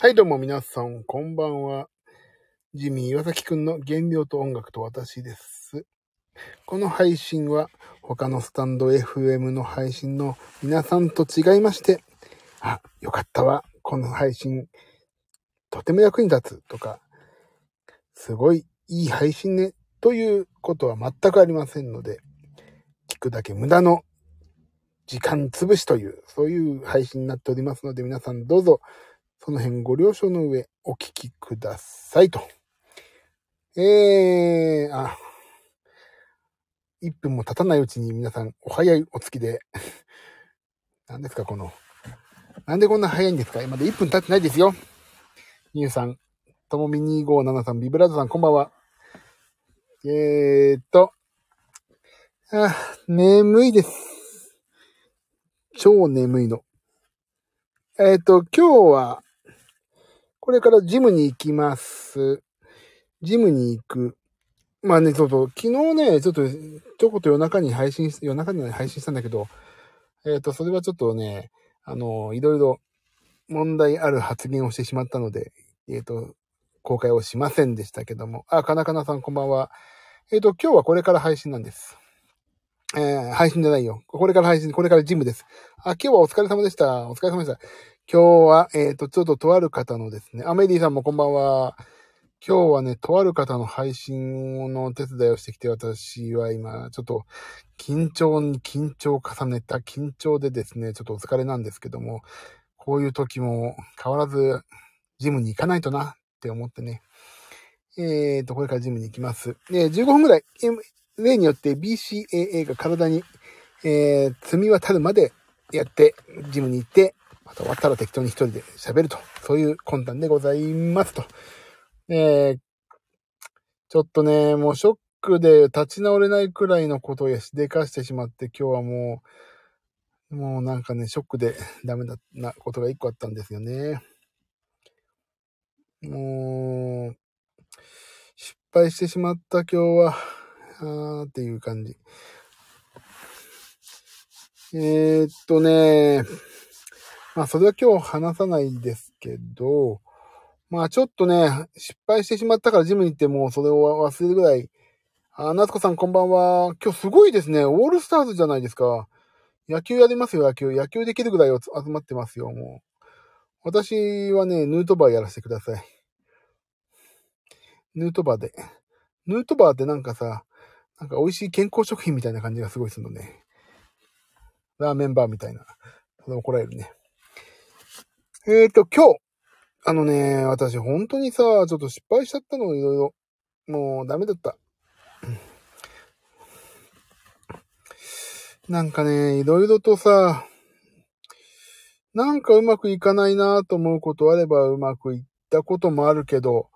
はい、どうも皆さん、こんばんは。ジミー岩崎くんの原料と音楽と私です。この配信は他のスタンド FM の配信の皆さんと違いまして、あ、よかったわ。この配信、とても役に立つとか、すごいいい配信ね、ということは全くありませんので、聞くだけ無駄の時間潰しという、そういう配信になっておりますので、皆さんどうぞ、その辺ご了承の上、お聞きくださいと。えー、あ、1分も経たないうちに皆さんお早いお付きで、何ですかこの、なんでこんな早いんですか？まだ1分経ってないですよ。みゆさん、ともみ257さん、ビブラードさん、こんばんは。えーっと、あ、眠いです。超眠いの。えーっと、今日は、これからジムに行きます。ジムに行く。まあね、そうそう、昨日ね、ちょっと、ちょこっと夜中に配信し、夜中に配信したんだけど、えっ、と、それはちょっとね、あの、いろいろ問題ある発言をしてしまったので、えっ、と、公開をしませんでしたけども。あ、かなかなさんこんばんは。えっ、と、今日はこれから配信なんです。えー、配信じゃないよ。これから配信、これからジムです。あ、今日はお疲れ様でした。お疲れ様でした。今日は、えっ、と、ちょっととある方のですね、アメリーさんもこんばんは。今日はね、とある方の配信の手伝いをしてきて、私は今、ちょっと、緊張に緊張を重ねた緊張でですね、ちょっとお疲れなんですけども、こういう時も変わらず、ジムに行かないとなって思ってね。えーと、これからジムに行きます。えー15分ぐらい、例によって BCAA が体に、えー積み渡るまでやって、ジムに行って、また終わったら適当に一人で喋ると。そういう魂胆でございますと。えーちょっとね、もうショックで立ち直れないくらいのことをしでかしてしまって、今日はもう、もうなんかね、ショックでダメだなことが一個あったんですよね。もう、失敗してしまった今日は、あーっていう感じ。えー、っとね、まあそれは今日話さないですけど、まあちょっとね、失敗してしまったからジムに行ってもそれを忘れるぐらい、あ、夏子さんこんばんは。今日すごいですね。オールスターズじゃないですか。野球やりますよ、野球。野球できるぐらい集まってますよ、もう。私はね、ヌートバーやらせてください。ヌートバーで。ヌートバーってなんかさ、なんか美味しい健康食品みたいな感じがすごいするのね。ラーメンバーみたいな。それ怒られるね。えーと、今日、あのね、私本当にさ、ちょっと失敗しちゃったの、いろいろ。もうダメだった。なんかね、いろいろとさ、なんかうまくいかないなと思うことあればうまくいったこともあるけど、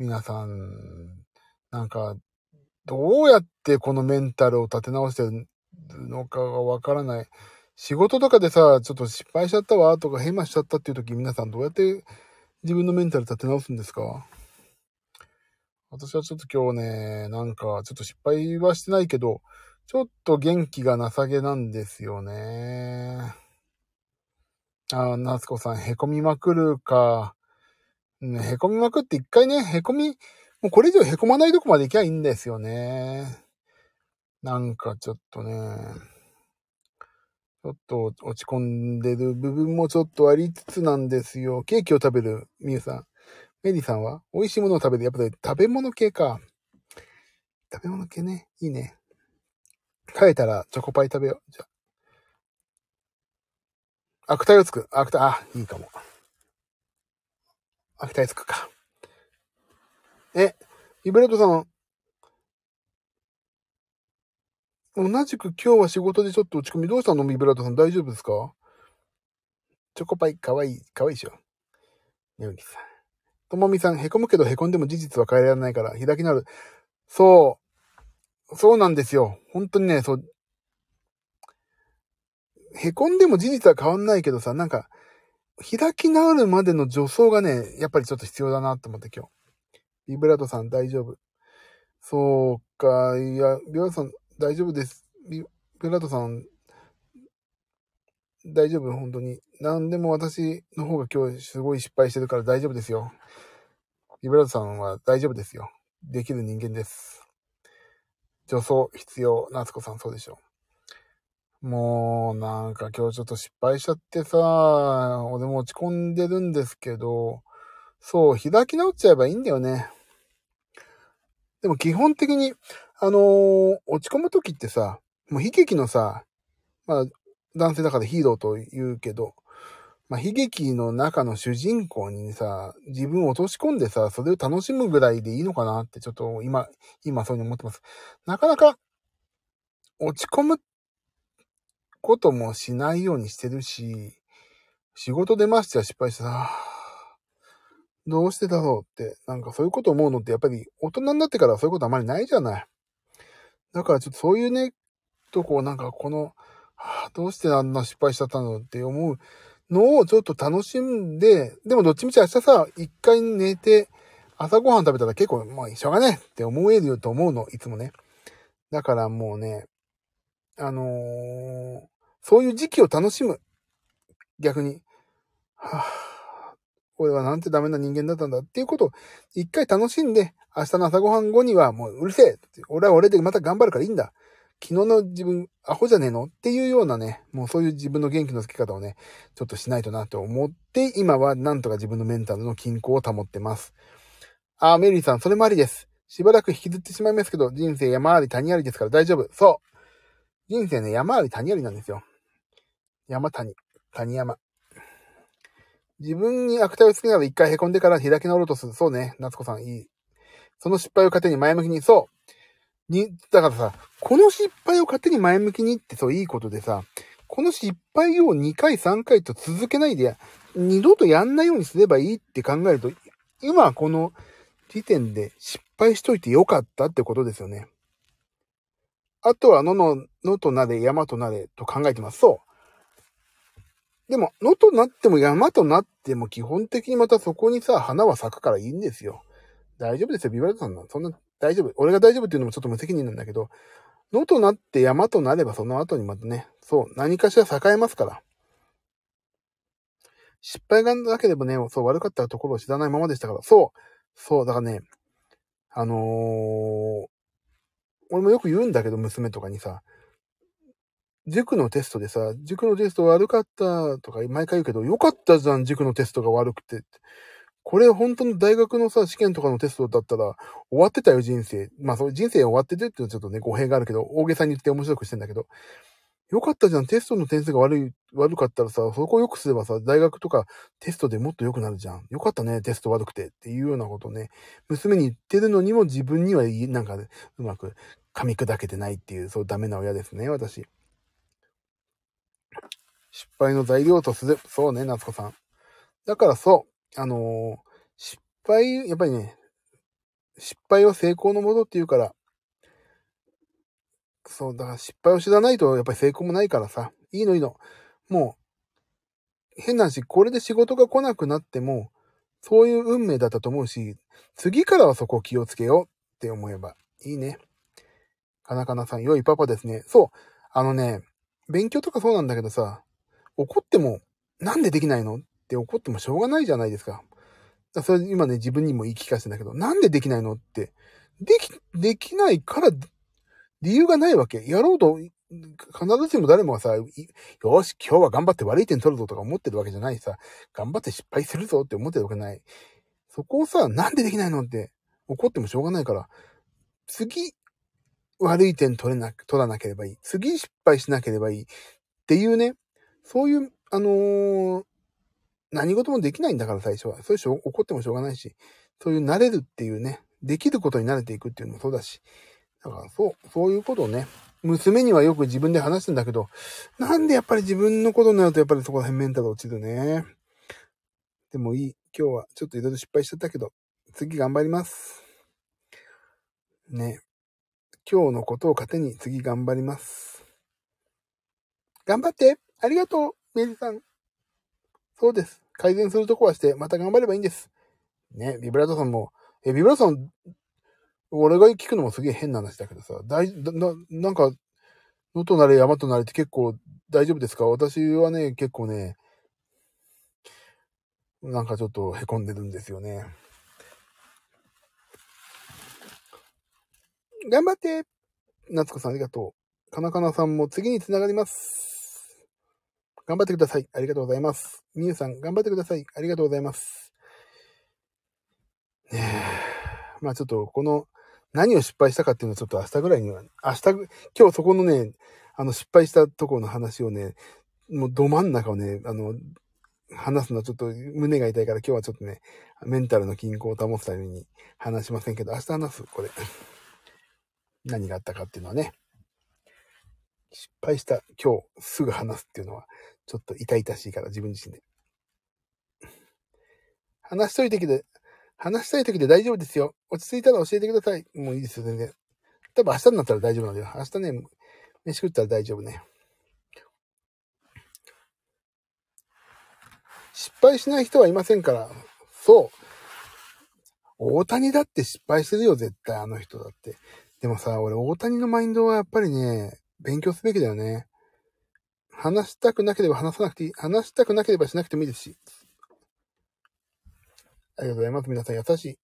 皆さん、なんか、どうやってこのメンタルを立て直してるのかがわからない。仕事とかでさ、ちょっと失敗しちゃったわとかヘマしちゃったっていう時皆さんどうやって自分のメンタル立て直すんですか？私はちょっと今日ね、なんかちょっと失敗はしてないけど、ちょっと元気がなさげなんですよね。あ、夏子さん、へこみまくるか。ね、へこみまくって一回ね、へこみ、もうこれ以上へこまないとこまで行きゃいいんですよね。なんかちょっとね、ちょっと落ち込んでる部分もちょっとありつつなんですよ。ケーキを食べるみゆさん。メリーさんは？美味しいものを食べる。やっぱり食べ物系か。食べ物系ね。いいね。帰ったらチョコパイ食べよう。じゃあ。悪態をつく。悪態、あ、いいかも。悪態つくか。え、イベレットさん、同じく今日は仕事でちょっと落ち込み、どうしたの？ビブラートさん大丈夫ですか？チョコパイかわいい、かわいいでしょ？ねうきさん。ともみさん、へこむけどへこんでも事実は変えられないから、開き直る。そう。そうなんですよ。本当にね、そう。へこんでも事実は変わんないけどさ、なんか、開き直るまでの助走がね、やっぱりちょっと必要だなと思って今日。ビブラートさん大丈夫。そうか、いや、ビブラートさん大丈夫です。ビブラートさん、大丈夫？本当に。なんでも私の方が今日すごい失敗してるから大丈夫ですよ。ビブラートさんは大丈夫ですよ。できる人間です。助走必要。夏子さんそうでしょう。もう、なんか今日ちょっと失敗しちゃってさ、俺も落ち込んでるんですけど、そう、開き直っちゃえばいいんだよね。でも基本的に、あのー、落ち込む時ってさ、もう悲劇のさ、まあ、男性だからヒーローと言うけど、まあ、悲劇の中の主人公にさ、自分を落とし込んでさ、それを楽しむぐらいでいいのかなってちょっと今、今そういうふうに思ってます。なかなか落ち込むこともしないようにしてるし、仕事でましては失敗してさ、どうしてだろうって、なんかそういうこと思うのってやっぱり大人になってからそういうことあまりないじゃない。だからちょっとそういうね、とこうなんかこの、はあ、どうしてあんな失敗しちゃったのって思うのをちょっと楽しんで、でもどっちみち明日さ、一回寝て、朝ごはん食べたら結構、まあ、しょうがねって思えるよと思うの、いつもね。だからもうね、あのー、そういう時期を楽しむ。逆に。はぁ、俺はなんてダメな人間だったんだっていうことを一回楽しんで、明日の朝ごはん後にはもううるせえ俺は俺でまた頑張るからいいんだ昨日の自分、アホじゃねえの？っていうようなね、もうそういう自分の元気のつけ方をね、ちょっとしないとなと思って、今はなんとか自分のメンタルの均衡を保ってます。あー、メリーさん、それもありです。しばらく引きずってしまいますけど、人生山あり谷ありですから大丈夫。そう。人生ね、山あり谷ありなんですよ。山谷。谷山。自分に悪態をつけながら一回凹んでから開き直ろうとする。そうね、夏子さん、いい。その失敗を糧に前向きに、そう。に、だからさ、この失敗を勝手に前向きにってそういいことでさ、この失敗を2回3回と続けないで、二度とやんないようにすればいいって考えると、今この時点で失敗しといてよかったってことですよね。あとはのの、のとなれ、山となれと考えてます。そう。でも、のとなっても山となっても基本的にまたそこにさ、花は咲くからいいんですよ。大丈夫ですよ、ビバルトさんの。そんな大丈夫。俺が大丈夫っていうのもちょっと無責任なんだけど、野となって山となればその後にまたね、そう、何かしら栄えますから。失敗がなければね、そう悪かったところを知らないままでしたから、そう、そう、だからね、あのー、俺もよく言うんだけど、娘とかにさ、塾のテストでさ、塾のテスト悪かったとか毎回言うけど、よかったじゃん、塾のテストが悪くて。これ本当の大学のさ、試験とかのテストだったら、終わってたよ、人生。まあ、そう、人生終わっててっていうのはちょっとね、語弊があるけど、大げさに言って面白くしてんだけど、よかったじゃん。テストの点数が悪い、悪かったらさ、そこを良くすればさ、大学とかテストでもっと良くなるじゃん。よかったね、テスト悪くて。っていうようなことね、娘に言ってるのにも自分には、なんか、うまく噛み砕けてないっていう、そうダメな親ですね、私。失敗の材料とする。そうね、夏子さん。だからそう。あのー、失敗、やっぱりね、失敗は成功のものって言うから、そう、だから失敗を知らないとやっぱり成功もないからさ、いいのいいの。もう、変な話、これで仕事が来なくなっても、そういう運命だったと思うし、次からはそこを気をつけようって思えばいいね。かなかなさん、良いパパですね。そう。あのね、勉強とかそうなんだけどさ、怒っても、なんでできないの？っって怒ってもしょうがないじゃないですか。だそれ今ね、自分にも言い聞かせてんだけど、なんでできないのって。でき、できないから、理由がないわけ。やろうと、必ずしも誰もがさ、よし、今日は頑張って悪い点取るぞとか思ってるわけじゃないさ、頑張って失敗するぞって思ってるわけない。そこをさ、なんでできないのって怒ってもしょうがないから、次、悪い点取れな、取らなければいい。次失敗しなければいい。っていうね、そういう、あのー、何事もできないんだから最初は。そういう人怒ってもしょうがないし、そういう慣れるっていうね、できることに慣れていくっていうのもそうだし。だからそう、そういうことをね、娘にはよく自分で話すんだけど、なんでやっぱり自分のことになるとやっぱりそこら辺メンタル落ちるね。でもいい。今日はちょっといろいろ失敗しちゃったけど、次頑張ります。ね。今日のことを糧に次頑張ります。頑張ってありがとうメリさん。そうです。改善するとこはして、また頑張ればいいんです。ね、ビブラートさんも、え、ビブラートさん、俺が聞くのもすげえ変な話だけどさ、大、な、なんか、野となれ山となれって結構大丈夫ですか？私はね、結構ね、なんかちょっと凹んでるんですよね。頑張って夏子さんありがとう。かなかなさんも次に繋がります。頑張ってください。ありがとうございます。みゆさん、頑張ってください。ありがとうございます。ねえ。まあちょっと、この、何を失敗したかっていうのはちょっと明日ぐらいには、明日、今日そこのね、あの失敗したところの話をね、もうど真ん中をね、あの、話すのはちょっと胸が痛いから今日はちょっとね、メンタルの均衡を保つために話しませんけど、明日話す、これ。何があったかっていうのはね。失敗した今日すぐ話すっていうのは、ちょっと痛々しいから自分自身で。話しといてきて、話したい時で大丈夫ですよ。落ち着いたら教えてください。もういいですよ、全然。多分明日になったら大丈夫なんだよ。明日ね、飯食ったら大丈夫ね。失敗しない人はいませんから。そう。大谷だって失敗してるよ、絶対、あの人だって。でもさ、俺、大谷のマインドはやっぱりね、勉強すべきだよね。話したくなければ話さなくていい。話したくなければしなくてもいいですし。ありがとうございます。皆さん優しい。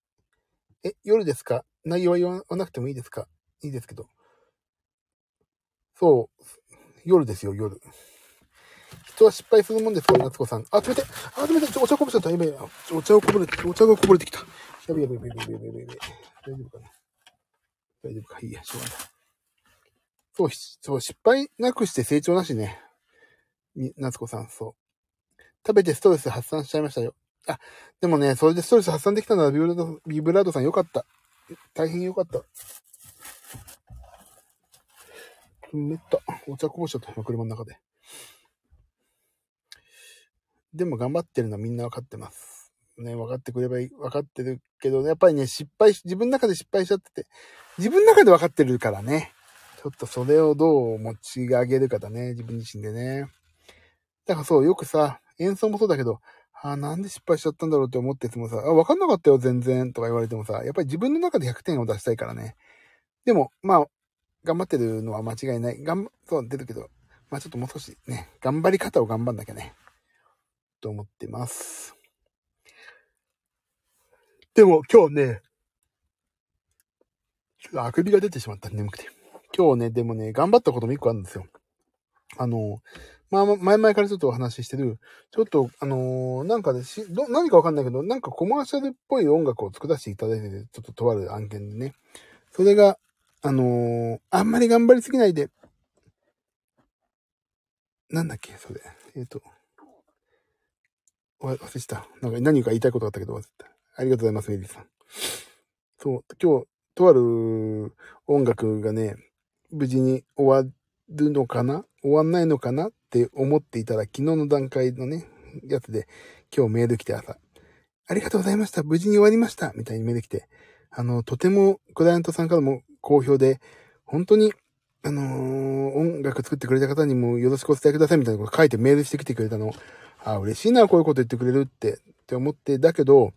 え、夜ですか？内容は言わなくてもいいですか？いいですけど。そう。夜ですよ、夜。人は失敗するもんですか？ら、夏子さん。あ、冷てあ、冷てちょお茶こぼしちゃった。やべえ。お茶をこぼれて、お茶がこぼれてきた。やべやべえやべえやべえやべやべ。大丈夫かな？大丈夫か？いいや、しょうがない。そう、そう、失敗なくして成長なしね。夏子さん、そう。食べてストレス発散しちゃいましたよ。あ、でもね、それでストレス発散できたのはビブラード、ビブラードさんよかった。大変よかった。めった。お茶こぼしちゃった、車の中で。でも頑張ってるのはみんなわかってます。ね、分かってくればいい、分かってるけど、やっぱりね、失敗し、自分の中で失敗しちゃってて、自分の中で分かってるからね。ちょっとそれをどう持ち上げるかだね、自分自身でね。だからそう、よくさ、演奏もそうだけど、あなんで失敗しちゃったんだろうって思っててもさ、あ、わかんなかったよ、全然、とか言われてもさ、やっぱり自分の中で100点を出したいからね。でも、まあ、頑張ってるのは間違いない。頑張、そう、出るけど、まあちょっともう少しね、頑張り方を頑張んなきゃね。と思ってます。でも今日ね、あくびが出てしまった、眠くて。今日ね、でもね、頑張ったことも一個あるんですよ。あの、まあ、前々からちょっとお話ししてる、ちょっと、あのー、なんかでし、ど、何かわかんないけど、なんかコマーシャルっぽい音楽を作らせていただいてて、ちょっととある案件でね。それが、あのー、あんまり頑張りすぎないで、なんだっけ、それ。えっ、ー、と、忘れした。なんか何か言いたいことがあったけど忘れた。ありがとうございます、メリーさん。そう、今日、とある音楽がね、無事に終わるのかな？終わんないのかな？って思っていたら、昨日の段階のね、やつで、今日メール来て朝、ありがとうございました。無事に終わりました。みたいにメール来て、あの、とてもクライアントさんからも好評で、本当に、あのー、音楽作ってくれた方にもよろしくお伝えくださいみたいなこと書いてメールしてきてくれたの。あ、嬉しいな、こういうこと言ってくれるって、って思って、だけど、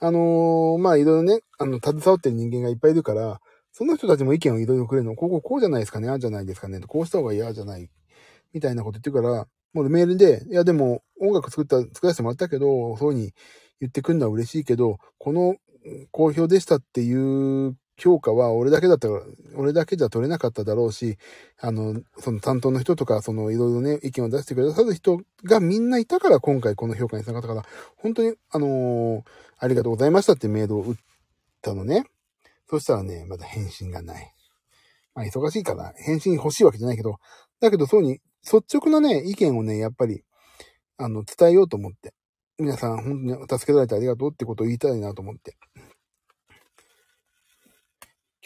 あのー、まあ、いろいろね、あの、携わってる人間がいっぱいいるから、その人たちも意見をいろいろくれるの。こここうじゃないですかね、ああじゃないですかね、こうした方が嫌じゃない、みたいなこと言ってるから、もうメールで、いやでも音楽作った、作らせてもらったけど、そういう風に言ってくるのは嬉しいけど、この好評でしたっていう評価は俺だけだったら、俺だけじゃ取れなかっただろうし、あの、その担当の人とか、そのいろいろね、意見を出してくださる人がみんないたから今回この評価につながったから、本当に、あのー、ありがとうございましたってメールを打ったのね。そしたらね、まだ返信がない。まあ忙しいから返信欲しいわけじゃないけど、だけどそうに率直なね、意見をね、やっぱり、あの、伝えようと思って。皆さん、本当に助けられてありがとうってことを言いたいなと思って。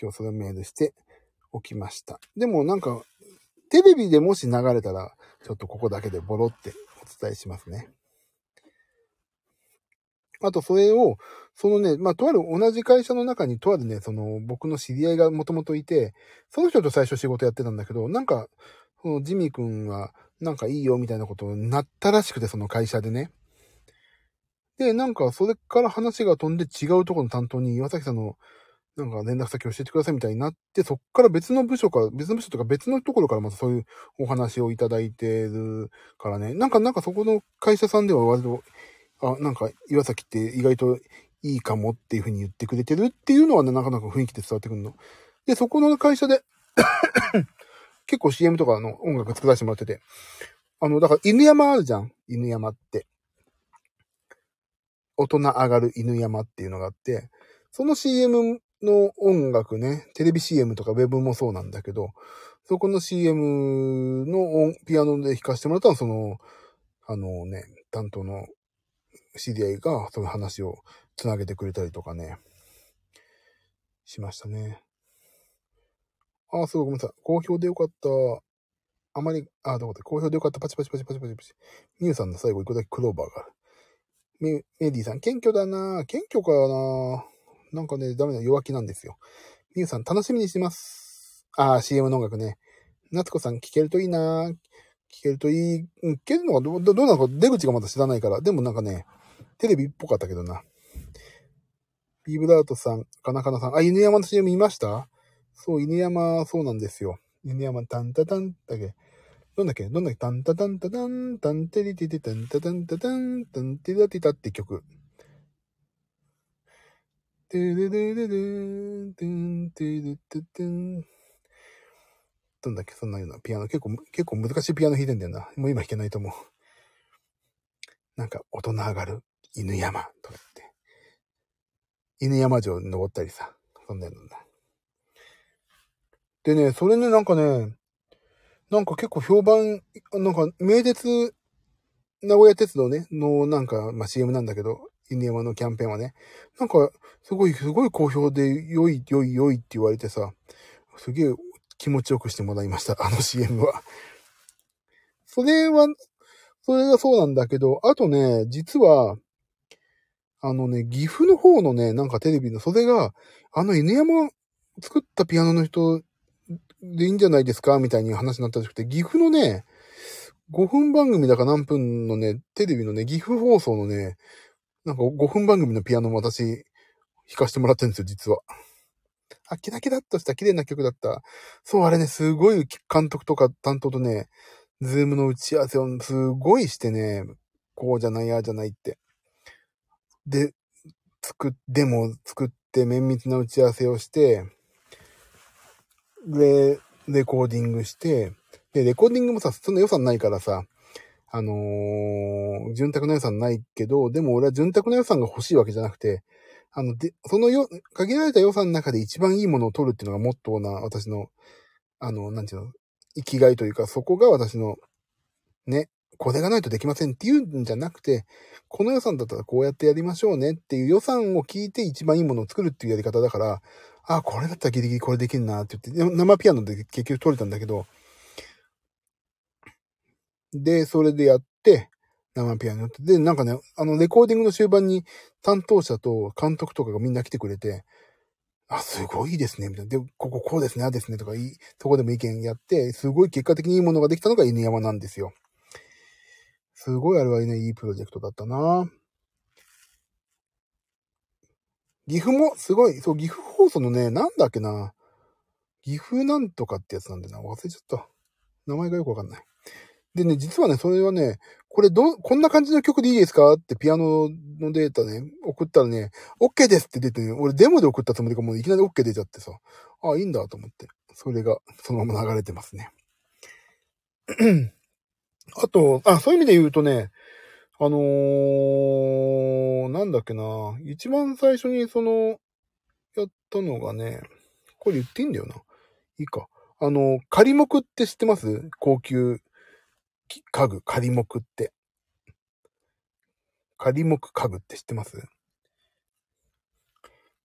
今日それをメールしておきました。でもなんか、テレビでもし流れたら、ちょっとここだけでボロってお伝えしますね。あと、それを、そのね、まあ、とある同じ会社の中に、とあるね、その、僕の知り合いがもともといて、その人と最初仕事やってたんだけど、なんか、そのジミー君は、なんかいいよみたいなことになったらしくて、その会社でね。で、なんか、それから話が飛んで違うところの担当に岩崎さんのなんか連絡先教えてくださいみたいになって、そっから別の部署から、別の部署とか別のところからまたそういうお話をいただいてるからね。なんか、なんかそこの会社さんでは割とあ、なんか岩崎って意外といいかもっていう風に言ってくれてるっていうのはね、なかなか雰囲気で伝わってくるの。で、そこの会社で 結構 CM とかの音楽作らせてもらってて、あの、だから犬山あるじゃん犬山って。大人上がる犬山っていうのがあって、その CM の音楽ね、テレビ CM とか Web もそうなんだけど、そこの CM のピアノで弾かせてもらったのは、その、あのね、担当の知り合いが、その話をつなげてくれたりとかね、しましたね。あ、すごいごめんなさい。好評でよかった。あまり、あ、どこだ好評でよかった。パチパチパチパチパチパチ。ミュウさんの最後一個だけクローバーがある。メメディさん、謙虚だな謙虚かななんかね、ダメな弱気なんですよ。ミュウさん、楽しみにしてます。あ、CM の音楽ね。夏子さん、聞けるといいな聞けるといい。聞けるのがど、ど、どうなのか出口がまだ知らないから。でもなんかね、テレビっぽかったけどな。ビーブラートさん、かなかなさん。あ、犬山の CM 見ました？そう、犬山、そうなんですよ。犬山、タンタタンだっけ。どんだっけ？どんだっけ？タンタタンタタン、タンテリティテタンタタンタタン、タンテリティタって曲。トゥルルルルン、トゥン、トゥルトゥトゥン。どんだっけ？そんなようなピアノ。結構、結構難しいピアノ弾いてんだよな。もう今弾けないと思う。なんか、大人上がる犬山とかって。犬山城登ったりさ。そんなのだ。でね、それね、なんかね、なんか結構評判、なんか、名鉄、名古屋鉄道ね、のなんか、まあ、CM なんだけど、犬山のキャンペーンはね、なんか、すごい、すごい好評で、良い、良い、良いって言われてさ、すげえ気持ちよくしてもらいました、あの CM は。それは、それがそうなんだけど、あとね、実は、あのね、岐阜の方のね、なんかテレビの、それが、あの犬山作ったピアノの人でいいんじゃないですか？みたいに話になったらしくて、岐阜のね、5分番組だか何分のね、テレビのね、岐阜放送のね、なんか5分番組のピアノも私、弾かしてもらってるんですよ、実は。あ、キラキラっとした綺麗な曲だった。そう、あれね、すごい監督とか担当とね、ズームの打ち合わせをすごいしてね、こうじゃない、ああじゃないって。で、作っ、デモを作って綿密な打ち合わせをして、で、レコーディングして、で、レコーディングもさ、そんな予算ないからさ、あのー、潤沢な予算ないけど、でも俺は潤沢な予算が欲しいわけじゃなくて、あの、で、そのよ、限られた予算の中で一番いいものを取るっていうのがモットーな私の、あの、なんていうの、生きがいというか、そこが私の、ね、これがないとできませんっていうんじゃなくて、この予算だったらこうやってやりましょうねっていう予算を聞いて一番いいものを作るっていうやり方だから、あ、これだったらギリギリこれできるなって言って、生ピアノで結局取れたんだけど、で、それでやって、生ピアノって、で、なんかね、あの、レコーディングの終盤に担当者と監督とかがみんな来てくれて、あ、すごいですね、みたいな。で、こここうですね、あですね、とかいい、そこでも意見やって、すごい結果的にいいものができたのが犬山なんですよ。すごいあれはね、いいプロジェクトだったな岐阜もすごい、そう、岐阜放送のね、なんだっけな。岐阜なんとかってやつなんだよな。忘れちゃった。名前がよくわかんない。でね、実はね、それはね、これど、こんな感じの曲でいいですかってピアノのデータね、送ったらね、OK ですって出てね、俺デモで送ったつもりがもういきなり OK 出ちゃってさ、ああ、いいんだと思って。それがそのまま流れてますね。あと、あ、そういう意味で言うとね、あのー、なんだっけな。一番最初にその、やったのがね、これ言っていいんだよな。いいか。あの、仮木って知ってます？高級家具、仮木って。仮木家具って知ってます？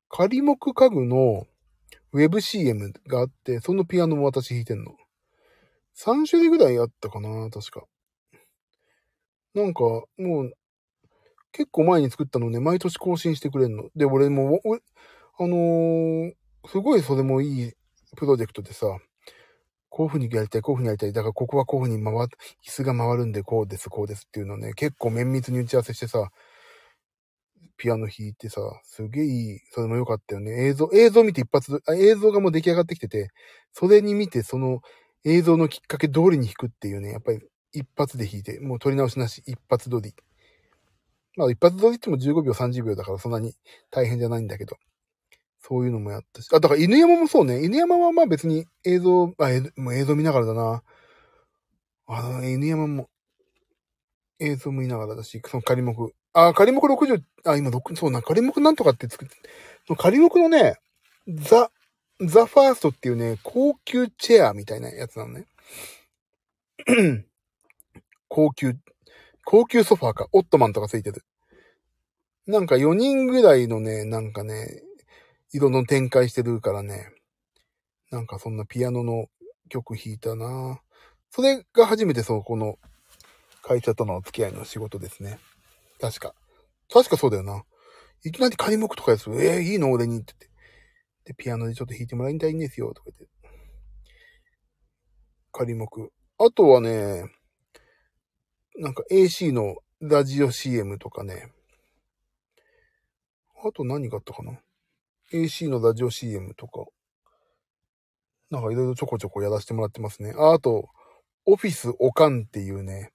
仮木家具のウェブ CM があって、そのピアノも私弾いてんの。3種類ぐらいあったかな確か。なんか、もう、結構前に作ったのね、毎年更新してくれんの。で、俺も、俺あのー、すごいそれもいいプロジェクトでさ、こういう風にやりたい、こういう風にやりたい。だからここはこういう風に回っ、椅子が回るんでこうです、こうですっていうのね、結構綿密に打ち合わせしてさ、ピアノ弾いてさ、すげえいい、それも良かったよね。映像、映像見て一発あ、映像がもう出来上がってきてて、それに見てその映像のきっかけ通りに弾くっていうね、やっぱり一発で弾いて、もう取り直しなし、一発撮り。まあ一発撮りっても15秒、30秒だからそんなに大変じゃないんだけど。そういうのもやったし。あ、だから犬山もそうね。犬山はまあ別に映像、あ、もう映像見ながらだな。あの、犬山も映像見ながらだし、その仮目。あ、仮目60、あ、今6、そうな、仮目なんとかって作って、その仮目のね、ザ、ザファーストっていうね、高級チェアみたいなやつなのね。高級、高級ソファーか、オットマンとかついてる。なんか4人ぐらいのね、なんかね、色の展開してるからね、なんかそんなピアノの曲弾いたなそれが初めてそうこの会社とのお付き合いの仕事ですね。確か。確かそうだよな。いきなり仮目とかやつ、ええー、いいの？俺にって言って。で、ピアノでちょっと弾いてもらいたいんですよ、とか言って。仮目。あとはね、なんか AC のラジオ CM とかね。あと何があったかな ?AC のラジオ CM とか。なんかいろいろちょこちょこやらせてもらってますね。あ、あと、オフィスオカンっていうね、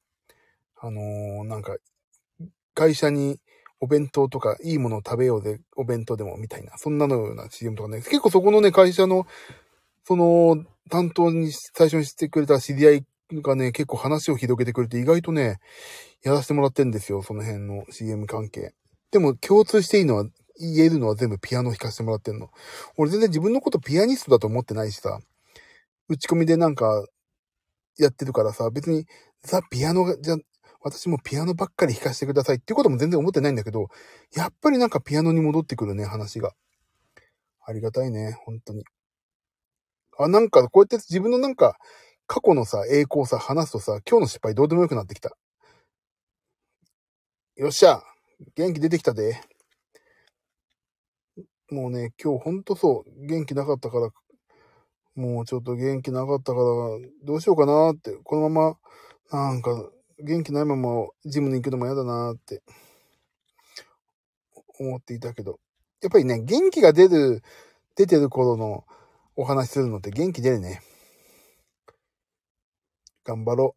あのー、なんか、会社にお弁当とかいいものを食べようぜ、お弁当でもみたいな、そんなのような CM とかね、結構そこのね、会社の、その、担当に最初にしてくれた知り合いがね、結構話を広げてくれて意外とね、やらせてもらってんですよ、その辺の CM 関係。でも共通していいのは、言えるのは全部ピアノ弾かせてもらってんの。俺全然自分のことピアニストだと思ってないしさ、打ち込みでなんか、やってるからさ、別にザ・ピアノじゃ私もピアノばっかり弾かせてくださいっていうことも全然思ってないんだけど、やっぱりなんかピアノに戻ってくるね、話が。ありがたいね、本当に。あ、なんかこうやって自分のなんか、過去のさ、栄光さ、話すとさ、今日の失敗どうでもよくなってきた。よっしゃ元気出てきたで。もうね、今日ほんとそう、元気なかったから、もうちょっと元気なかったから、どうしようかなって、このまま、なんか、元気ないままジムに行くのも嫌だなって思っていたけど、やっぱりね、元気が出る、出てる頃のお話するのって元気出るね。頑張ろ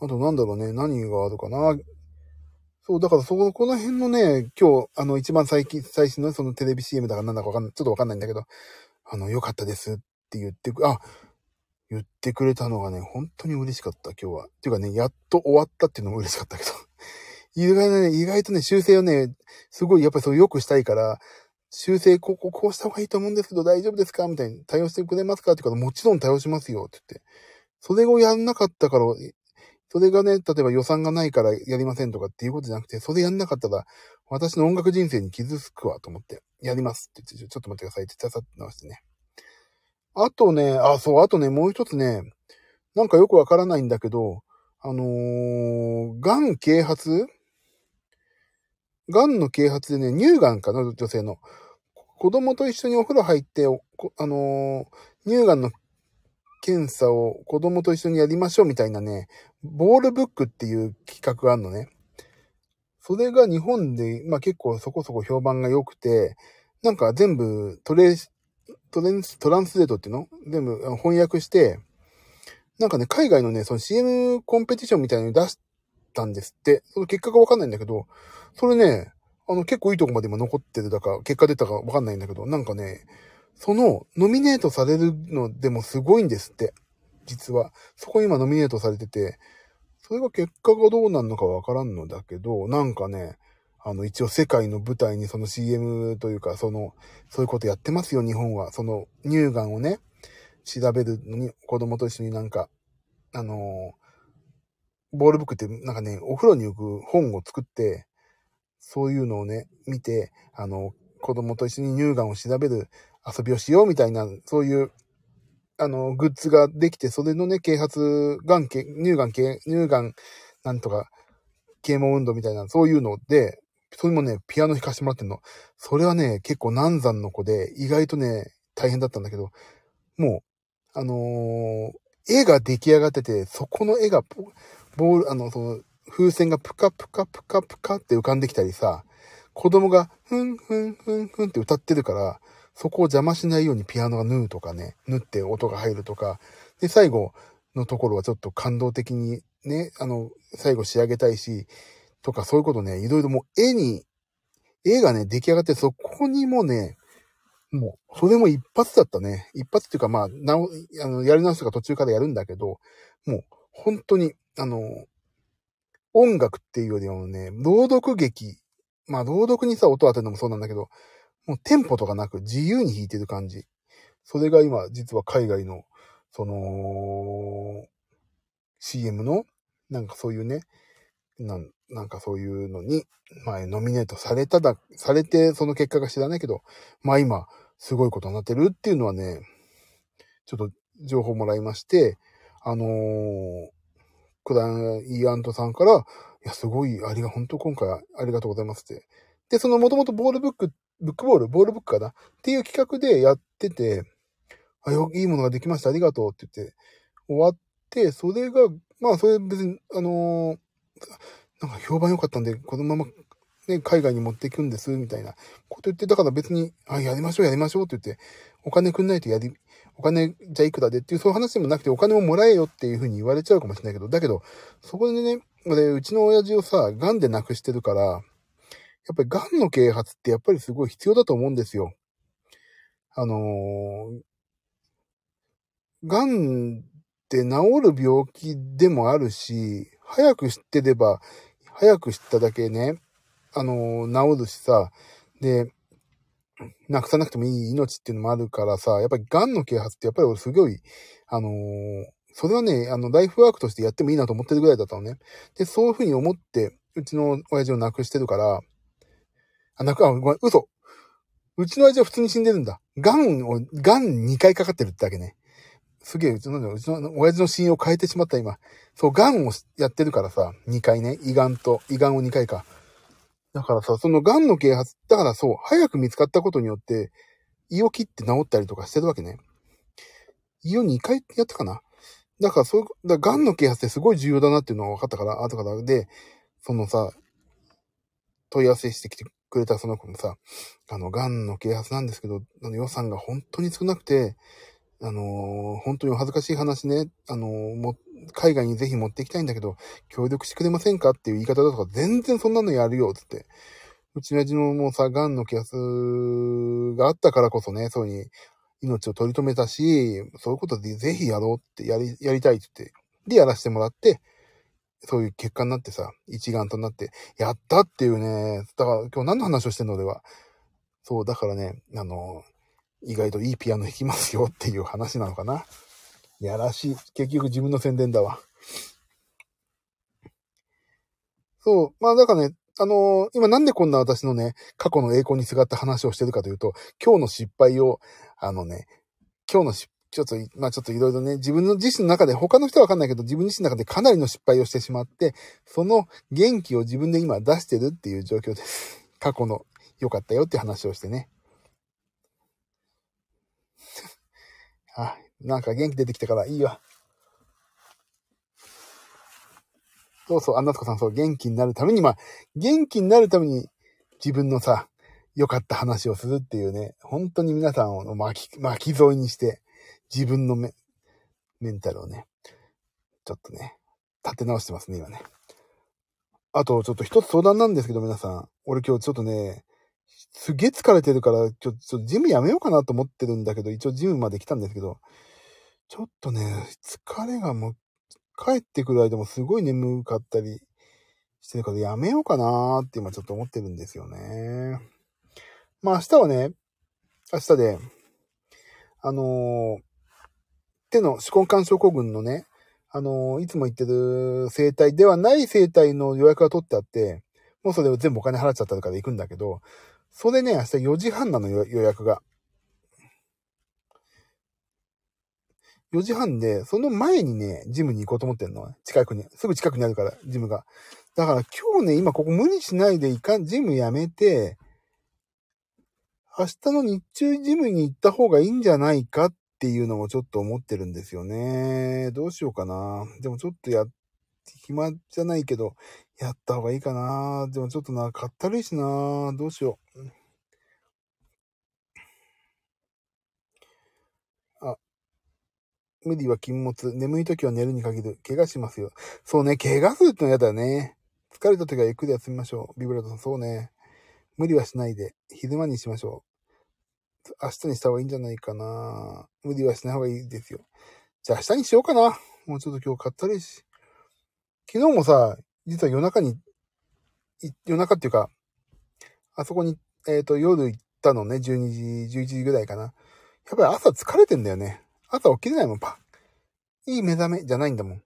う。あとなんだろうね、何があるかな。そう、だからそこ、この辺のね、今日、あの、一番最近、最新のそのテレビ CM だからなんだかわかんない、ちょっとわかんないんだけど、あの、良かったですって言ってく、あ、言ってくれたのがね、本当に嬉しかった、今日は。っていうかね、やっと終わったっていうのも嬉しかったけど。意外ね、意外とね、修正をね、すごいやっぱりそう良くしたいから、修正、ここ、こうした方がいいと思うんですけど、大丈夫ですか？みたいに対応してくれますか？って言うから、もちろん対応しますよって言って。それをやんなかったから、それがね、例えば予算がないからやりませんとかっていうことじゃなくて、それやんなかったら、私の音楽人生に傷つくわと思って、やりますって言って、ちょっと待ってくださいって言ってさって直してね。あとね、あ、そう、あとね、もう一つね、なんかよくわからないんだけど、あのー、癌啓発癌の啓発でね、乳がんかな、女性の。子供と一緒にお風呂入って、あのー、乳がんの検査を子供と一緒にやりましょうみたいなね、ボールブックっていう企画があるのね。それが日本で、まあ結構そこそこ評判が良くて、なんか全部トレトレンス、トランスレートっていうの？全部翻訳して、なんかね、海外のね、その CM コンペティションみたいなのに出したんですって。その結果がわかんないんだけど、それね、あの、結構いいとこまで今残ってるだか、結果出たかわかんないんだけど、なんかね、その、ノミネートされるのでもすごいんですって。実は。そこ今ノミネートされてて、それが結果がどうなるのかわからんのだけど、なんかね、あの、一応世界の舞台にその CM というか、その、そういうことやってますよ、日本は。その、乳がんをね、調べるのに、子供と一緒になんか、あのボールブックってなんかね、お風呂に置く本を作って、そういうのをね、見て、あの、子供と一緒に乳がんを調べる遊びをしようみたいな、そういう、あの、グッズができて、それのね、啓発、がん、乳がん、乳がん、なんとか、啓蒙運動みたいな、そういうので、それもね、ピアノ弾かせてもらってんの。それはね、結構難産の子で、意外とね、大変だったんだけど、もう、あのー、絵が出来上がってて、そこの絵が、ボール、あの、その、風船がプカプカプカプカって浮かんできたりさ、子供がふんふんふんふんって歌ってるから、そこを邪魔しないようにピアノが縫うとかね、縫って音が入るとか、で、最後のところはちょっと感動的にね、あの、最後仕上げたいし、とかそういうことね、いろいろもう絵に、絵がね、出来上がってそこにもね、もう、それも一発だったね。一発っていうかまあ、なお、あの、やり直すとか途中からやるんだけど、もう、本当に、あの、音楽っていうよりもね、朗読劇。まあ、朗読にさ、音当てるのもそうなんだけど、もうテンポとかなく自由に弾いてる感じ。それが今、実は海外の、その、CM の、なんかそういうね、なんなんかそういうのに、まあ、ノミネートされただ、されて、その結果が知らないけど、まあ今、すごいことになってるっていうのはね、ちょっと情報もらいまして、あのー、クライアントさんから、いや、すごい、ありが、本当今回ありがとうございますって。で、そのもともとボールブック、ブックボール、ボールブックかな？っていう企画でやってて、あ、よ、いいものができました、ありがとうって言って、終わって、それが、まあ、それ別に、あのー、なんか評判良かったんで、このまま、ね、海外に持っていくんです、みたいなこと言って、だから別に、あ、やりましょう、やりましょうって言って、お金くんないとやり、お金じゃいくらで？っていう、そういう話でもなくて、お金をもらえよっていうふうに言われちゃうかもしれないけど、だけど、そこでね、俺、うちの親父をさ、癌で亡くしてるから、やっぱり癌の啓発ってやっぱりすごい必要だと思うんですよ。あのー、癌って治る病気でもあるし、早く知ってれば早く知っただけね、あの、治るしさ、で、なくさなくてもいい命っていうのもあるからさ、やっぱり癌の啓発ってやっぱり俺すごい、あのー、それはね、あの、ライフワークとしてやってもいいなと思ってるぐらいだったのね。で、そういうふうに思って、うちの親父を亡くしてるから、あ、亡く、あ、ごめん、嘘。うちの親父は普通に死んでるんだ。癌を、癌2回かかってるってだけね。すげえ、うちの、うちの親父の死因を変えてしまった今。そう、癌をやってるからさ、2回ね、胃癌と、胃癌を2回か。だからさ、その癌の啓発、だからそう、早く見つかったことによって、胃を切って治ったりとかしてるわけね。胃を2回やったかなだからそういう、だ癌の啓発ってすごい重要だなっていうのが分かったから、後から。で、そのさ、問い合わせしてきてくれたその子もさ、あの、癌の啓発なんですけど、あの予算が本当に少なくて、あのー、本当にお恥ずかしい話ね、あのー、も、海外にぜひ持っていきたいんだけど、協力してくれませんかっていう言い方だとか、全然そんなのやるよ、つって。うちの親父のもうさ、癌の気圧があったからこそね、そうに命を取り留めたし、そういうことでぜひやろうってやり、やりたいって言って、で、やらせてもらって、そういう結果になってさ、一丸となって、やったっていうね、だから今日何の話をしてんの俺は。そう、だからね、あの意外といいピアノ弾きますよっていう話なのかな。やらしい。結局自分の宣伝だわ。そう。まあだからね、あのー、今なんでこんな私のね、過去の栄光にすがった話をしてるかというと、今日の失敗を、あのね、今日の失ちょっと、まあちょっといろいろね、自分の自身の中で、他の人はわかんないけど、自分自身の中でかなりの失敗をしてしまって、その元気を自分で今出してるっていう状況です。過去の良かったよって話をしてね。あ、なんか元気出てきたからいいわ。そうそう、あんなとこさん、そう、元気になるために、まあ、元気になるために自分のさ、良かった話をするっていうね、本当に皆さんを巻き、巻き添えにして、自分のメメンタルをね、ちょっとね、立て直してますね、今ね。あと、ちょっと一つ相談なんですけど、皆さん。俺今日ちょっとね、すげえ疲れてるから、ちょっとジムやめようかなと思ってるんだけど、一応ジムまで来たんですけど、ちょっとね、疲れがもう、帰ってくる間もすごい眠かったりしてるから、やめようかなーって今ちょっと思ってるんですよね。まあ明日はね、明日で、あのー、手の手根管症候群のね、あのー、いつも言ってる生態ではない生態の予約が取ってあって、もうそれを全部お金払っちゃったから行くんだけど、それね、明日4時半なの予約が。4時半で、その前にね、ジムに行こうと思ってんの。近くに。すぐ近くにあるから、ジムが。だから今日ね、今ここ無理しないでいかん、ジムやめて、明日の日中ジムに行った方がいいんじゃないかっていうのもちょっと思ってるんですよね。どうしようかな。でもちょっとやっ、暇じゃないけど、やった方がいいかな。でもちょっとな、かったるいしな。どうしよう。無理は禁物。眠い時は寝るに限る。怪我しますよ。そうね、怪我するってのは嫌だね。疲れた時はゆっくり休みましょう。ビブラートさん、そうね。無理はしないで。昼間にしましょう。明日にした方がいいんじゃないかな。無理はしない方がいいですよ。じゃあ明日にしようかな。もうちょっと今日かったりし。昨日もさ、実は夜中に、夜中っていうか、あそこに、えっ、ー、と、夜行ったのね、12時、11時ぐらいかな。やっぱり朝疲れてんだよね。朝起きれないもん、パン。いい目覚めじゃないんだもん。やっ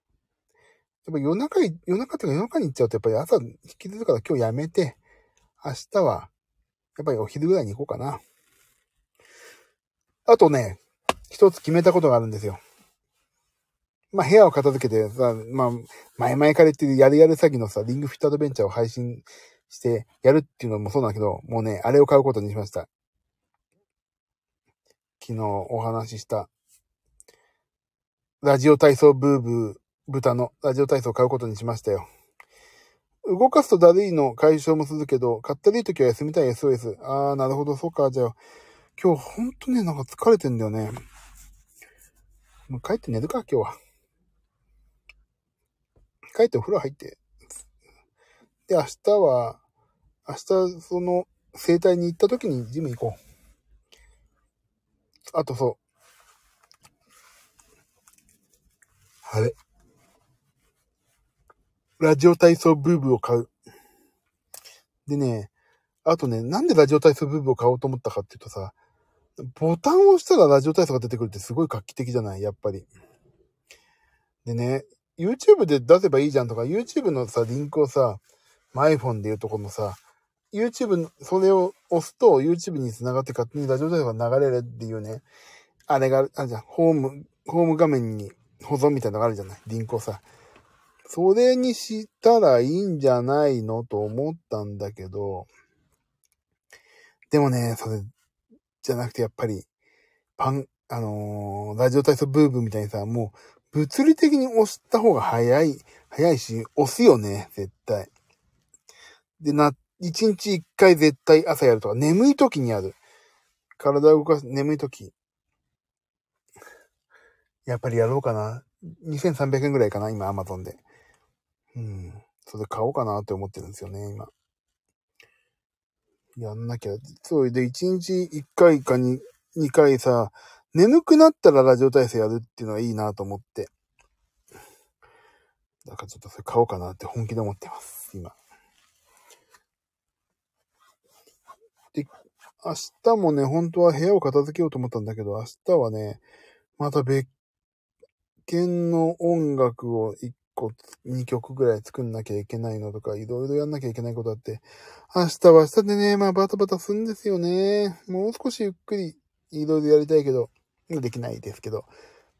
ぱ夜中、夜中っていうか夜中に行っちゃうと、やっぱり朝引きずるから今日やめて、明日は、やっぱりお昼ぐらいに行こうかな。あとね、一つ決めたことがあるんですよ。まあ、部屋を片付けてさ、まあ、前々から言ってるやるやる詐欺のさ、リングフィットアドベンチャーを配信してやるっていうのもそうなんだけど、もうね、あれを買うことにしました。昨日お話ししたラジオ体操ブーブー豚のラジオ体操を買うことにしましたよ。動かすとだるいの解消もするけど、かったるい時は休みたい SOS。あー、なるほど、そうか。じゃあ、今日ほんとね、なんか疲れてんだよね。もう帰って寝るか、今日は。帰ってお風呂入って。で、明日は、明日、その、整体に行った時にジム行こう。あとそう、あれ。ラジオ体操ブーブーを買う。でね、あとね、なんでラジオ体操ブーブーを買おうと思ったかっていうとさ、ボタンを押したらラジオ体操が出てくるってすごい画期的じゃない？やっぱり。でね、YouTube で出せばいいじゃんとか、YouTube のさ、リンクをさ、iPhone でいうとこのさ、YouTube、それを押すと YouTube に繋がって勝手にラジオ体操が流れるっていうね、あれが、あ、じゃホーム、ホーム画面に保存みたいなのがあるじゃない？リンクをさ。それにしたらいいんじゃないのと思ったんだけど、でもね、それ、じゃなくてやっぱり、パン、あのー、ラジオ体操ブーブーみたいにさ、もう、物理的に押した方が早い、早いし、押すよね、絶対。で、な、一日一回絶対朝やるとか、眠い時にやる。体を動かす、眠い時。やっぱりやろうかな。2300円ぐらいかな、今、アマゾンで。うん。それ買おうかなって思ってるんですよね、今。やんなきゃ。そう、で、1日1回か 2, 2回さ、眠くなったらラジオ体操やるっていうのはいいなと思って。だからちょっとそれ買おうかなって本気で思ってます、今。で、明日もね、本当は部屋を片付けようと思ったんだけど、明日はね、また別見の音楽を1個、2曲ぐらい作んなきゃいけないのとか、いろいろやんなきゃいけないことあって、明日は明日でね、まあバタバタするんですよね。もう少しゆっくりいろいろやりたいけど、できないですけど、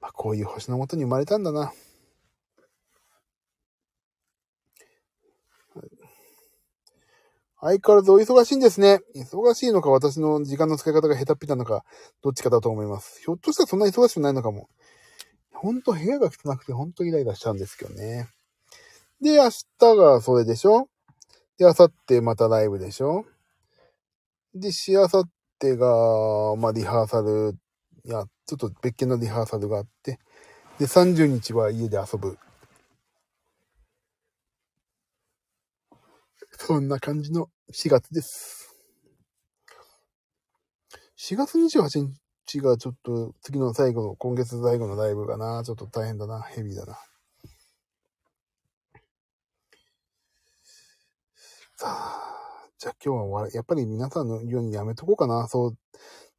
まあこういう星のもとに生まれたんだな。相変わらずお忙しいんですね。忙しいのか私の時間の使い方が下手っぴなのか、どっちかだと思います。ひょっとしたらそんな忙しくないのかも。ほんと部屋が汚くてほんとイライラしちゃうんですけどね。で、明日がそれでしょ？で、明後日またライブでしょ？で、しあさってが、まあ、リハーサル、いや、ちょっと別件のリハーサルがあって、で、30日は家で遊ぶ。そんな感じの4月です。4月28日？ちがちょっと次の最後、今月最後のライブがな、ちょっと大変だな、ヘビーだな。さあ、じゃあ今日は終わりやっぱり皆さんのようにやめとこうかな。そう、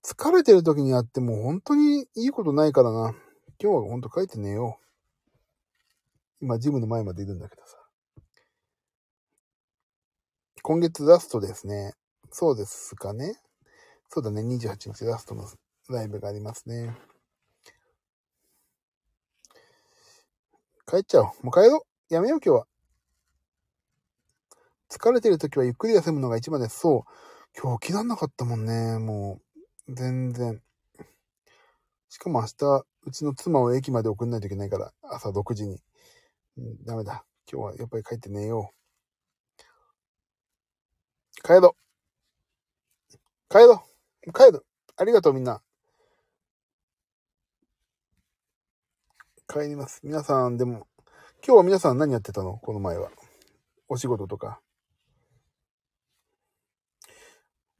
疲れてる時にやっても本当にいいことないからな。今日は本当帰って寝よう。今、ジムの前までいるんだけどさ。今月ラストですね。そうですかね。そうだね、28日ラストのライブがありますね。帰っちゃおう。もう帰ろう。やめよう、今日は。疲れてる時はゆっくり休むのが一番です。そう。今日起きらんなかったもんね。もう、全然。しかも明日、うちの妻を駅まで送んないといけないから、朝6時に。うん、ダメだ。今日はやっぱり帰って寝よう。帰ろう。帰ろう。帰る。ありがとうみんな。帰ります。皆さん、でも、今日は皆さん何やってたの？この前は。お仕事とか。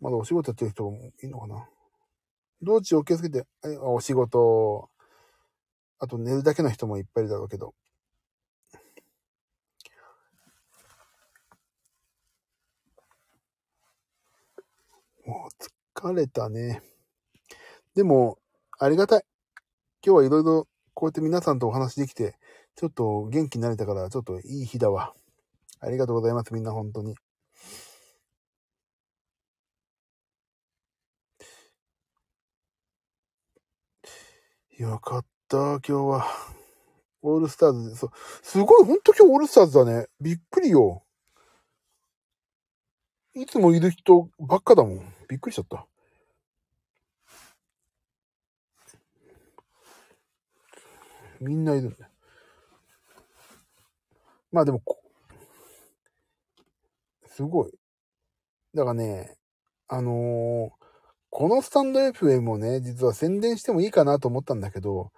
まだお仕事やってる人もいいのかな？道中お気をつけて、えお仕事、あと寝るだけの人もいっぱいいるだろうけど。もう疲れたね。でも、ありがたい。今日はいろいろこうやって皆さんとお話できて、ちょっと元気になれたから、ちょっといい日だわ。ありがとうございます、みんな本当に。よかった、今日は。オールスターズで、そう。すごい、ほんと今日オールスターズだね。びっくりよ。いつもいる人ばっかだもん。びっくりしちゃった。みんないるんだよ。まあでも、すごい。だからね、あのーこのスタンド FM をね、実は宣伝してもいいかなと思ったんだけど、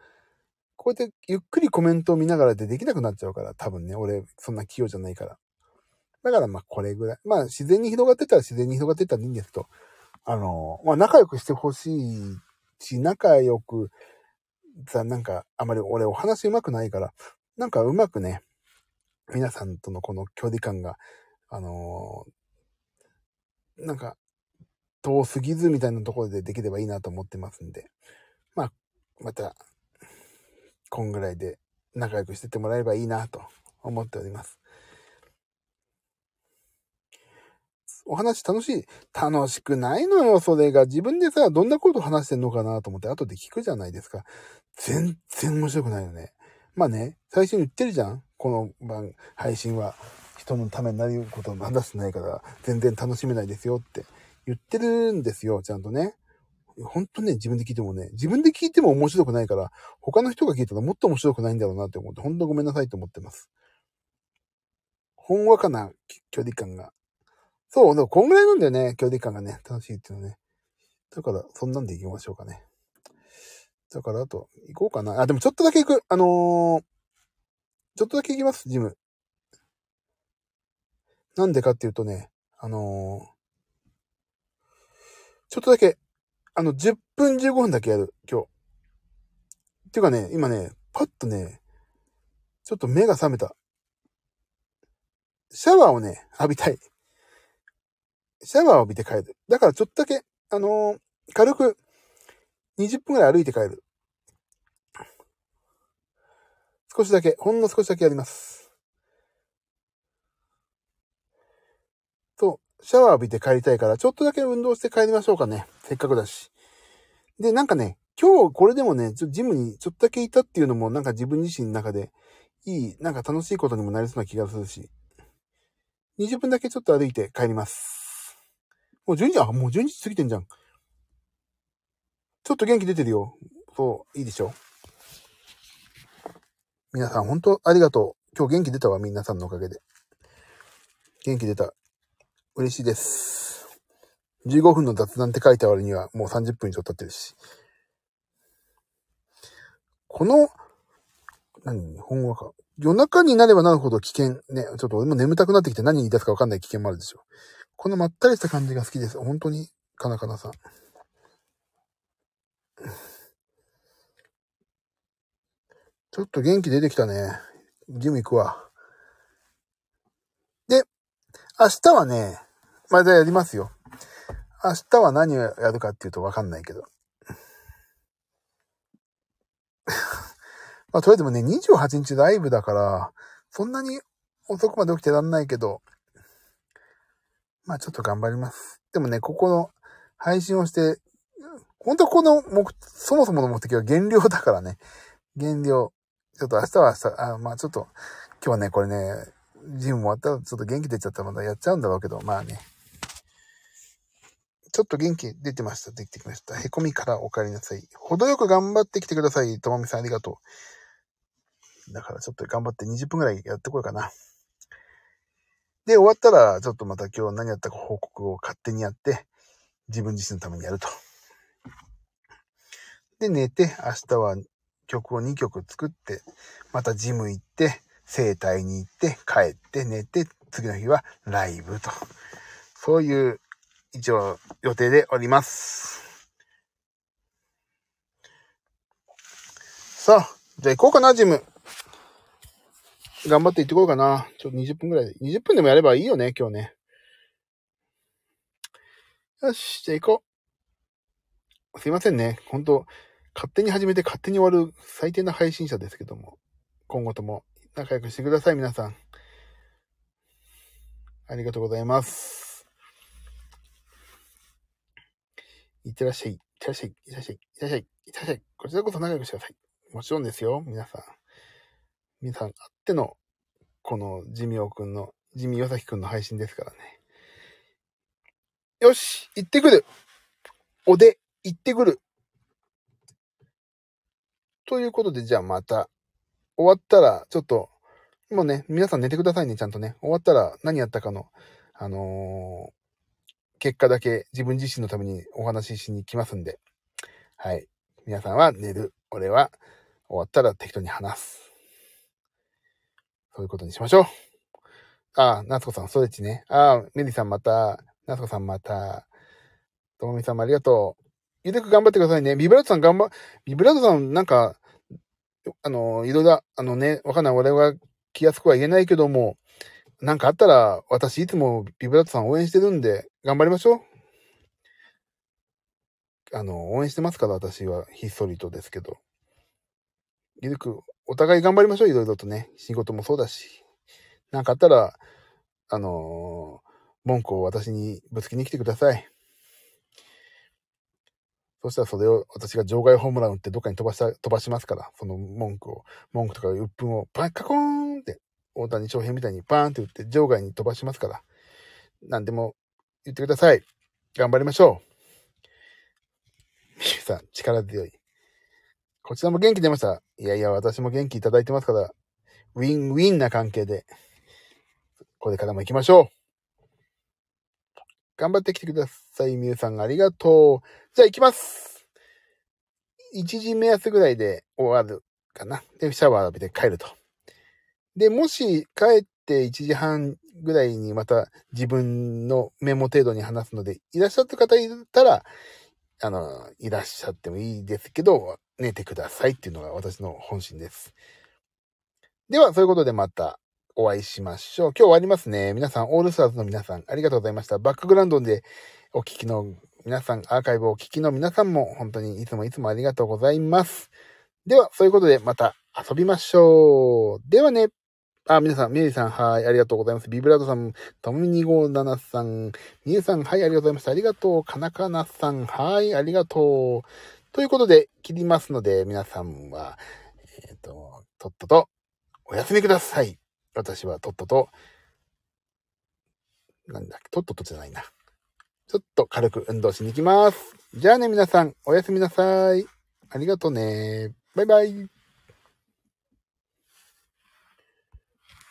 こうやってゆっくりコメントを見ながらでできなくなっちゃうから、多分ね、俺、そんな器用じゃないから。だからまあこれぐらい。まあ自然に広がってたら自然に広がってたらいいんですけど、あのーまあ仲良くしてほしいし、仲良く、さ、なんか、あまり俺お話上手くないから、なんかうまくね、皆さんとのこの距離感が、あのーなんか、遠すぎずみたいなところでできればいいなと思ってますんで、まあ、また、こんぐらいで仲良くしてってもらえればいいなと思っております。お話楽しい楽しくないのよ、それが。自分でさ、どんなこと話してんのかなと思って後で聞くじゃないですか。全然面白くないよね。まあね、最初に言ってるじゃんこの番、配信は人のためになることを話してないから、全然楽しめないですよって言ってるんですよ、ちゃんとね。ほんとね、自分で聞いてもね、自分で聞いても面白くないから、他の人が聞いたらもっと面白くないんだろうなって思って、ほんとごめんなさいと思ってます。ほんわかな距離感が。そう、でもこんぐらいなんだよね、距離感がね、楽しいっていうのね。だから、そんなんで行きましょうかね。だから、あと、行こうかな。あ、でもちょっとだけ行く。あのー、ちょっとだけ行きます、ジム。なんでかっていうとね、あのー、ちょっとだけ、あの、10分15分だけやる、今日。っていうかね、今ね、パッとね、ちょっと目が覚めた。シャワーをね、浴びたい。シャワーを浴びて帰る。だからちょっとだけ、あのー軽く、20分くらい歩いて帰る。少しだけ、ほんの少しだけやります。そう、シャワー浴びて帰りたいから、ちょっとだけ運動して帰りましょうかね。せっかくだし。で、なんかね、今日これでもね、ちょジムにちょっとだけいたっていうのも、なんか自分自身の中で、いい、なんか楽しいことにもなりそうな気がするし。20分だけちょっと歩いて帰ります。もう12時、あ、もう12時過ぎてんじゃん。ちょっと元気出てるよ。そう、いいでしょ。皆さん、本当ありがとう。今日元気出たわ、皆さんのおかげで。元気出た。嬉しいです。15分の雑談って書いた割にはもう30分以上経ってるし。この、何ほんわか。夜中になればなるほど危険。ね、ちょっと俺も眠たくなってきて何言い出すかわかんない危険もあるでしょ。このまったりした感じが好きです。本当に、かなかなさん。ちょっと元気出てきたね。ジム行くわ。で、明日はね、まだやりますよ。明日は何をやるかっていうとわかんないけど。まあ、とりあえずもね、28日ライブだから、そんなに遅くまで起きてらんないけど、まあちょっと頑張ります。でもね、ここの配信をして、本当この目、そもそもの目的は減量だからね。減量。ちょっと明日は明日、あまあちょっと、今日はね、これね、ジム終わったらちょっと元気出ちゃったらまだやっちゃうんだろうけど、まあね。ちょっと元気出てました。できてきました。へこみからお帰りなさい。程よく頑張ってきてください。ともみさんありがとう。だからちょっと頑張って20分くらいやってこようかな。で、終わったら、ちょっとまた今日何やったか報告を勝手にやって、自分自身のためにやると。で、寝て、明日は曲を2曲作って、またジム行って、整体に行って、帰って寝て、次の日はライブと。そういう一応予定でおります。さあ、じゃあ行こうかな、ジム。頑張って行ってこようかな。ちょっと20分くらいで。20分でもやればいいよね、今日ね。よし、じゃあ行こう。すいませんね。本当勝手に始めて勝手に終わる最低な配信者ですけども。今後とも仲良くしてください、皆さん。ありがとうございます。いってらっしゃい。いってらっしゃい。いってらっしゃい。いってらっしゃい。いってらっしゃい。こちらこそ仲良くしてください。もちろんですよ、皆さん。皆さんあっての、このジミオくんの、ジミヨサキくんの配信ですからね。よし行ってくるおで、行ってくるということで、じゃあまた、終わったら、ちょっと、もうね、皆さん寝てくださいね、ちゃんとね。終わったら何やったかの、あのー、結果だけ自分自身のためにお話ししに来ますんで。はい。皆さんは寝る。俺は終わったら適当に話す。そういうことにしましょう。ああ、夏子さん、ストレッチね。ああ、メリーさんまた、夏子さんまた、ともみさんもありがとう。ゆでく頑張ってくださいね。ビブラートさん頑張、ビブラートさんなんか、あの、いろいろ、あのね、わかんない。俺は気安くは言えないけども、なんかあったら、私いつもビブラートさん応援してるんで、頑張りましょう。あの、応援してますから、私は、ひっそりとですけど。ゆるく、お互い頑張りましょう、いろいろとね。仕事もそうだし。なんかあったら、あのー、文句を私にぶつけに来てください。そしたらそれを私が場外ホームラン打ってどっかに飛ばした、飛ばしますから、その文句を、文句とか鬱憤をパンカコーンって、大谷翔平みたいにバーンって打って場外に飛ばしますから、何でも言ってください。頑張りましょう。ミュさん、力強い。こちらも元気出ました。いやいや、私も元気いただいてますから、ウィンウィンな関係で、これからも行きましょう。頑張ってきてください。みゆさんありがとう。じゃあ行きます。1時目安ぐらいで終わるかな。で、シャワー浴びて帰ると。で、もし帰って1時半ぐらいにまた自分のメモ程度に話すので、いらっしゃった方いたら、あの、いらっしゃってもいいですけど、寝てくださいっていうのが私の本心です。では、そういうことでまたお会いしましょう。今日終わりますね。皆さん、オールスターズの皆さん、ありがとうございました。バックグラウンドでお聞きの皆さん、アーカイブをお聞きの皆さんも、本当にいつもいつもありがとうございます。では、そういうことでまた遊びましょう。ではね。あ、皆さん、メリーさん、はい、ありがとうございます。ビブラードさん、トム257さん、ミユさん、はい、ありがとうございました。ありがとう。カナカナさん、はい、ありがとう。ということで、切りますので、皆さんは、えっ、ー、と、とっとと、お休みください。私はとっとと、なんだっけ、とっととじゃないな。ちょっと軽く運動しに行きます。じゃあね、皆さん、おやすみなさい。ありがとうね。バイバイ。